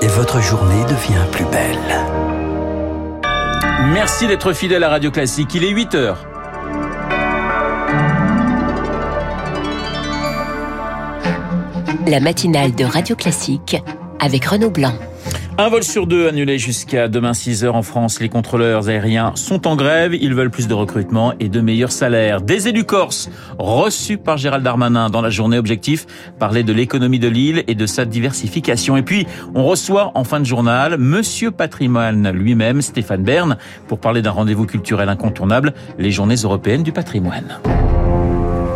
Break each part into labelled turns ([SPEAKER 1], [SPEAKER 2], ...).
[SPEAKER 1] et votre journée devient plus belle.
[SPEAKER 2] Merci d'être fidèle à Radio Classique. Il est 8 heures.
[SPEAKER 3] La matinale de Radio Classique avec Renaud Blanc.
[SPEAKER 2] Un vol sur deux annulé jusqu'à demain 6 heures en France. Les contrôleurs aériens sont en grève. Ils veulent plus de recrutement et de meilleurs salaires. Des élus corses reçus par Gérald Darmanin dans la journée objectif parler de l'économie de l'île et de sa diversification. Et puis, on reçoit en fin de journal Monsieur Patrimoine lui-même, Stéphane Bern, pour parler d'un rendez-vous culturel incontournable, les Journées européennes du patrimoine.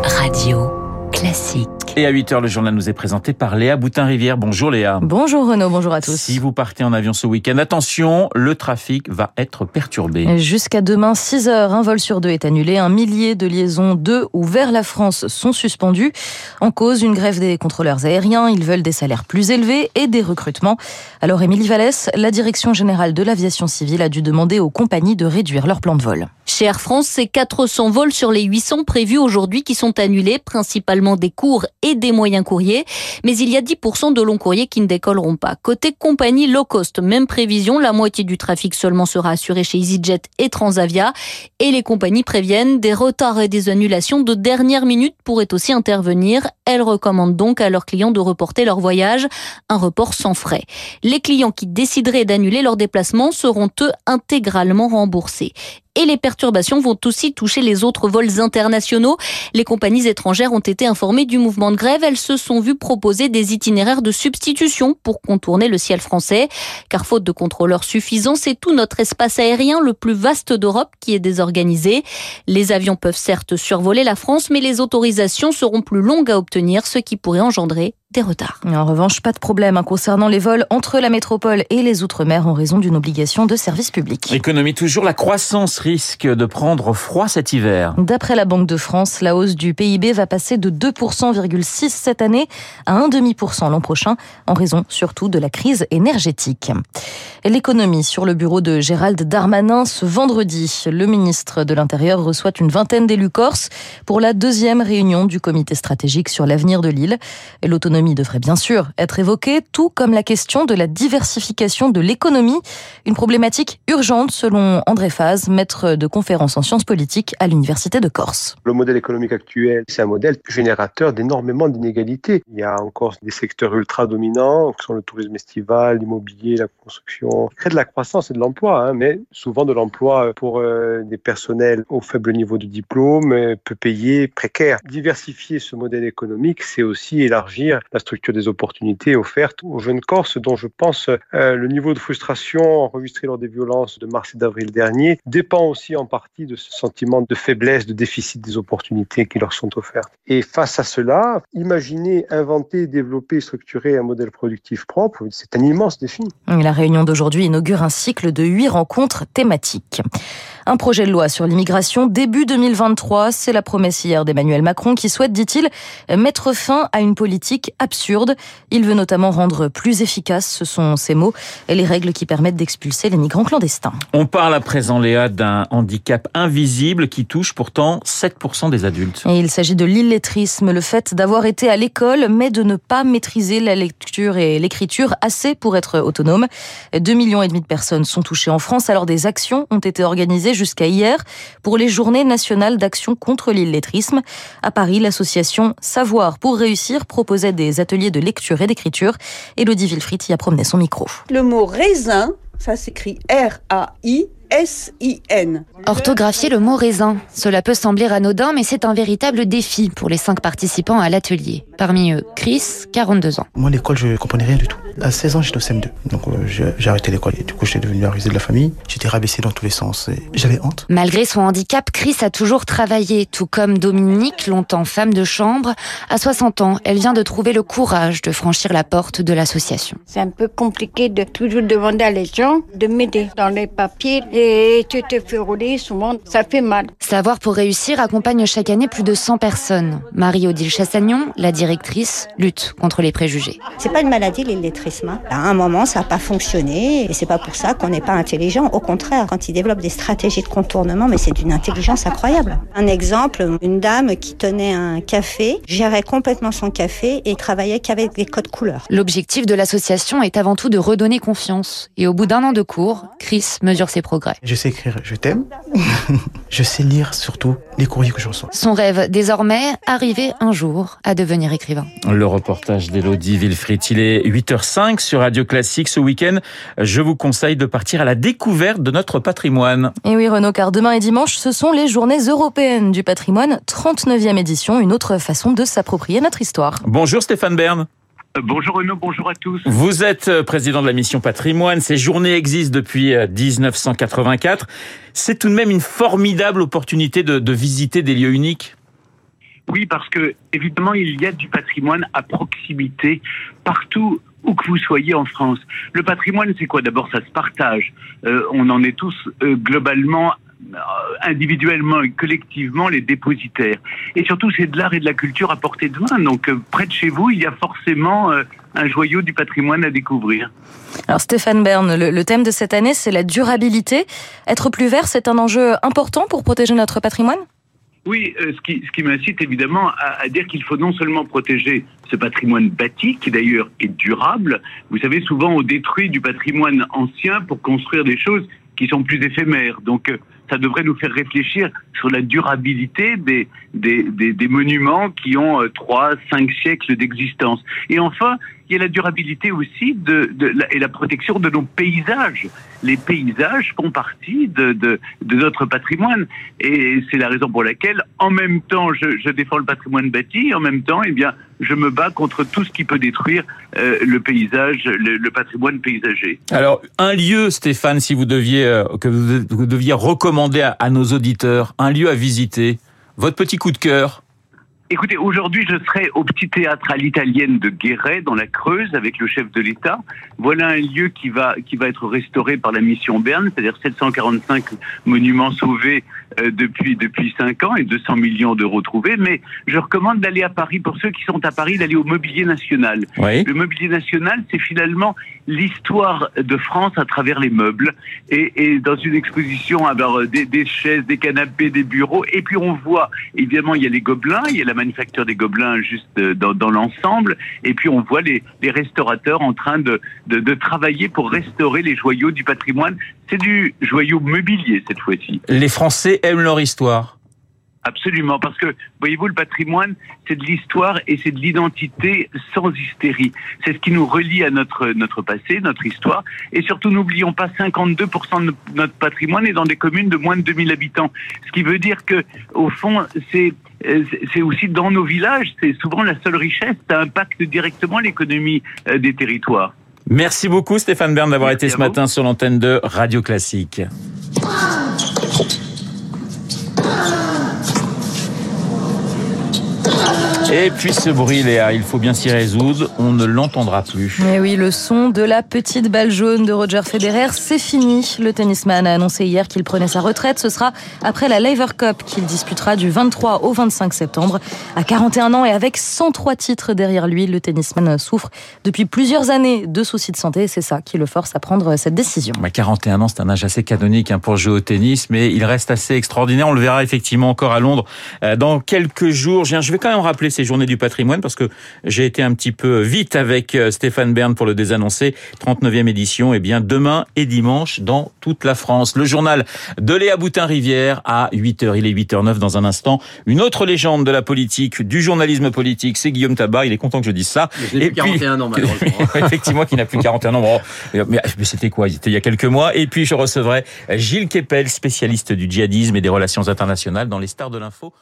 [SPEAKER 3] Radio Classique.
[SPEAKER 2] Et à 8h, le journal nous est présenté par Léa Boutin-Rivière. Bonjour Léa.
[SPEAKER 4] Bonjour Renaud, bonjour à tous.
[SPEAKER 2] Si vous partez en avion ce week-end, attention, le trafic va être perturbé.
[SPEAKER 4] Jusqu'à demain, 6 heures, un vol sur deux est annulé. Un millier de liaisons de ou vers la France sont suspendues. En cause, une grève des contrôleurs aériens. Ils veulent des salaires plus élevés et des recrutements. Alors, Émilie Vallès, la direction générale de l'aviation civile a dû demander aux compagnies de réduire leur plan de vol.
[SPEAKER 5] Chez Air France, c'est 400 vols sur les 800 prévus aujourd'hui qui sont annulés, principalement des cours et des moyens courriers. Mais il y a 10% de longs courriers qui ne décolleront pas. Côté compagnie low cost, même prévision, la moitié du trafic seulement sera assuré chez EasyJet et Transavia. Et les compagnies préviennent des retards et des annulations de dernière minute pourraient aussi intervenir. Elles recommandent donc à leurs clients de reporter leur voyage, un report sans frais. Les clients qui décideraient d'annuler leur déplacement seront eux intégralement remboursés et les perturbations vont aussi toucher les autres vols internationaux. Les compagnies étrangères ont été informées du mouvement de grève. Elles se sont vues proposer des itinéraires de substitution pour contourner le ciel français. Car faute de contrôleurs suffisants, c'est tout notre espace aérien le plus vaste d'Europe qui est désorganisé. Les avions peuvent certes survoler la France, mais les autorisations seront plus longues à obtenir, ce qui pourrait engendrer des retards.
[SPEAKER 4] En revanche, pas de problème hein, concernant les vols entre la métropole et les Outre-mer en raison d'une obligation de service public.
[SPEAKER 2] Économie toujours, la croissance risque de prendre froid cet hiver.
[SPEAKER 4] D'après la Banque de France, la hausse du PIB va passer de 2,6% cette année à 1,5% l'an prochain en raison surtout de la crise énergétique. L'économie sur le bureau de Gérald Darmanin ce vendredi. Le ministre de l'Intérieur reçoit une vingtaine d'élus corses pour la deuxième réunion du comité stratégique sur l'avenir de l'île. L'autonomie devrait bien sûr être évoquée, tout comme la question de la diversification de l'économie, une problématique urgente selon André Faz, maître de conférence en sciences politiques à l'Université de Corse.
[SPEAKER 6] Le modèle économique actuel, c'est un modèle générateur d'énormément d'inégalités. Il y a encore des secteurs ultra dominants, qui sont le tourisme estival, l'immobilier, la construction, crée de la croissance et de l'emploi, hein, mais souvent de l'emploi pour euh, des personnels au faible niveau de diplôme, euh, peu payés, précaires. Diversifier ce modèle économique, c'est aussi élargir la structure des opportunités offertes aux jeunes Corses, dont je pense euh, le niveau de frustration enregistré lors des violences de mars et d'avril dernier dépend aussi en partie de ce sentiment de faiblesse, de déficit des opportunités qui leur sont offertes. Et face à cela, imaginer, inventer, développer, structurer un modèle productif propre, c'est un immense défi.
[SPEAKER 4] La réunion d'aujourd'hui aujourd'hui inaugure un cycle de huit rencontres thématiques. Un projet de loi sur l'immigration début 2023, c'est la promesse hier d'Emmanuel Macron qui souhaite, dit-il, mettre fin à une politique absurde. Il veut notamment rendre plus efficaces, ce sont ses mots, les règles qui permettent d'expulser les migrants clandestins.
[SPEAKER 2] On parle à présent, Léa, d'un handicap invisible qui touche pourtant 7% des adultes.
[SPEAKER 4] Et il s'agit de l'illettrisme, le fait d'avoir été à l'école mais de ne pas maîtriser la lecture et l'écriture assez pour être autonome. 2 millions et demi de personnes sont touchées en France, alors des actions ont été organisées jusqu'à hier pour les journées nationales d'action contre l'illettrisme. À Paris, l'association Savoir pour réussir proposait des ateliers de lecture et d'écriture. Elodie Wilfried y a promené son micro.
[SPEAKER 7] Le mot raisin, ça s'écrit R-A-I. S-I-N.
[SPEAKER 8] Orthographier le mot raisin. Cela peut sembler anodin, mais c'est un véritable défi pour les cinq participants à l'atelier. Parmi eux, Chris, 42 ans.
[SPEAKER 9] Moi, l'école, je comprenais rien du tout. À 16 ans, j'étais au CM2. Donc, euh, j'ai arrêté l'école. Et du coup, j'étais devenu la risée de la famille. J'étais rabaissé dans tous les sens. J'avais honte.
[SPEAKER 8] Malgré son handicap, Chris a toujours travaillé, tout comme Dominique, longtemps femme de chambre. À 60 ans, elle vient de trouver le courage de franchir la porte de l'association.
[SPEAKER 10] C'est un peu compliqué de toujours demander à les gens de m'aider dans les papiers. Et tu te fais rouler, souvent, ça fait mal.
[SPEAKER 8] Savoir pour réussir accompagne chaque année plus de 100 personnes. Marie-Odile Chassagnon, la directrice directrice lutte contre les préjugés.
[SPEAKER 11] C'est pas une maladie l'illettrisme. Hein. À un moment, ça n'a pas fonctionné et c'est pas pour ça qu'on n'est pas intelligent. Au contraire, quand ils développent des stratégies de contournement, mais c'est d'une intelligence incroyable. Un exemple, une dame qui tenait un café, gérait complètement son café et travaillait qu'avec des codes couleurs.
[SPEAKER 8] L'objectif de l'association est avant tout de redonner confiance. Et au bout d'un an de cours, Chris mesure ses progrès.
[SPEAKER 9] Je sais écrire je t'aime. je sais lire surtout les courriers que je reçois.
[SPEAKER 8] Son rêve, désormais, arriver un jour à devenir écrivain.
[SPEAKER 2] Le reportage d'Elodie Villefrit, il est 8h05 sur Radio Classique. Ce week-end, je vous conseille de partir à la découverte de notre patrimoine.
[SPEAKER 4] Et oui, Renaud, car demain et dimanche, ce sont les journées européennes du patrimoine, 39e édition, une autre façon de s'approprier notre histoire.
[SPEAKER 2] Bonjour Stéphane Bern.
[SPEAKER 12] Euh, bonjour Renaud, bonjour à tous.
[SPEAKER 2] Vous êtes euh, président de la mission patrimoine. Ces journées existent depuis 1984. Euh, C'est tout de même une formidable opportunité de, de visiter des lieux uniques.
[SPEAKER 12] Oui, parce que évidemment, il y a du patrimoine à proximité partout où que vous soyez en France. Le patrimoine, c'est quoi? D'abord, ça se partage. Euh, on en est tous euh, globalement individuellement et collectivement les dépositaires. Et surtout, c'est de l'art et de la culture à portée de main. Donc, euh, près de chez vous, il y a forcément euh, un joyau du patrimoine à découvrir.
[SPEAKER 4] Alors Stéphane Bern, le, le thème de cette année, c'est la durabilité. Être plus vert, c'est un enjeu important pour protéger notre patrimoine?
[SPEAKER 12] Oui, euh, ce qui, ce qui m'incite évidemment à, à dire qu'il faut non seulement protéger ce patrimoine bâti, qui d'ailleurs est durable. Vous savez, souvent on détruit du patrimoine ancien pour construire des choses qui sont plus éphémères. Donc euh, ça devrait nous faire réfléchir sur la durabilité des, des, des, des monuments qui ont euh, trois, cinq siècles d'existence. Et enfin, il y a la durabilité aussi de, de, et la protection de nos paysages. Les paysages font partie de, de, de notre patrimoine. Et c'est la raison pour laquelle, en même temps, je, défends le patrimoine bâti, en même temps, eh bien, je me bats contre tout ce qui peut détruire euh, le paysage, le, patrimoine paysager.
[SPEAKER 2] Alors, un lieu, Stéphane, si vous deviez, euh, que vous, deviez recommander à, à nos auditeurs, un lieu à visiter, votre petit coup de cœur
[SPEAKER 12] Écoutez, aujourd'hui, je serai au petit théâtre à l'italienne de Guéret, dans la Creuse, avec le chef de l'État. Voilà un lieu qui va, qui va être restauré par la mission Berne, c'est-à-dire 745 monuments sauvés euh, depuis, depuis 5 ans et 200 millions d'euros trouvés. Mais je recommande d'aller à Paris, pour ceux qui sont à Paris, d'aller au Mobilier National.
[SPEAKER 2] Oui.
[SPEAKER 12] Le Mobilier National, c'est finalement l'histoire de France à travers les meubles. Et, et dans une exposition, alors, des, des chaises, des canapés, des bureaux. Et puis on voit, évidemment, il y a les gobelins, il y a la manufacture des gobelins juste dans, dans l'ensemble. Et puis on voit les, restaurateurs en train de, de, travailler pour restaurer les joyaux du patrimoine. C'est du joyau mobilier cette fois-ci.
[SPEAKER 2] Les Français aiment leur histoire.
[SPEAKER 12] Absolument, parce que voyez-vous, le patrimoine, c'est de l'histoire et c'est de l'identité sans hystérie. C'est ce qui nous relie à notre notre passé, notre histoire, et surtout n'oublions pas 52% de notre patrimoine est dans des communes de moins de 2000 habitants. Ce qui veut dire que, au fond, c'est c'est aussi dans nos villages, c'est souvent la seule richesse. Ça impacte directement l'économie euh, des territoires.
[SPEAKER 2] Merci beaucoup Stéphane Bern d'avoir été ce matin sur l'antenne de Radio Classique. Et puis ce bruit, Léa, il faut bien s'y résoudre, on ne l'entendra plus.
[SPEAKER 4] Mais oui, le son de la petite balle jaune de Roger Federer, c'est fini. Le tennisman a annoncé hier qu'il prenait sa retraite. Ce sera après la Lever Cup qu'il disputera du 23 au 25 septembre. À 41 ans et avec 103 titres derrière lui, le tennisman souffre depuis plusieurs années de soucis de santé. C'est ça qui le force à prendre cette décision.
[SPEAKER 2] Bah 41 ans, c'est un âge assez canonique hein, pour jouer au tennis, mais il reste assez extraordinaire. On le verra effectivement encore à Londres euh, dans quelques jours. Je vais quand même rappeler ces journées du patrimoine parce que j'ai été un petit peu vite avec Stéphane Bern pour le désannoncer. 39e édition, et bien demain et dimanche dans toute la France. Le journal de Léa Boutin-Rivière à 8h. Il est 8h09 dans un instant. Une autre légende de la politique, du journalisme politique, c'est Guillaume Tabar. Il est content que je dise ça.
[SPEAKER 13] Et plus 41 ans malheureusement.
[SPEAKER 2] effectivement, qui n'a plus 41 ans. Bon, mais c'était quoi? C'était il y a quelques mois. Et puis je recevrai Gilles Kepel, spécialiste du djihadisme et des relations internationales dans les stars de l'info.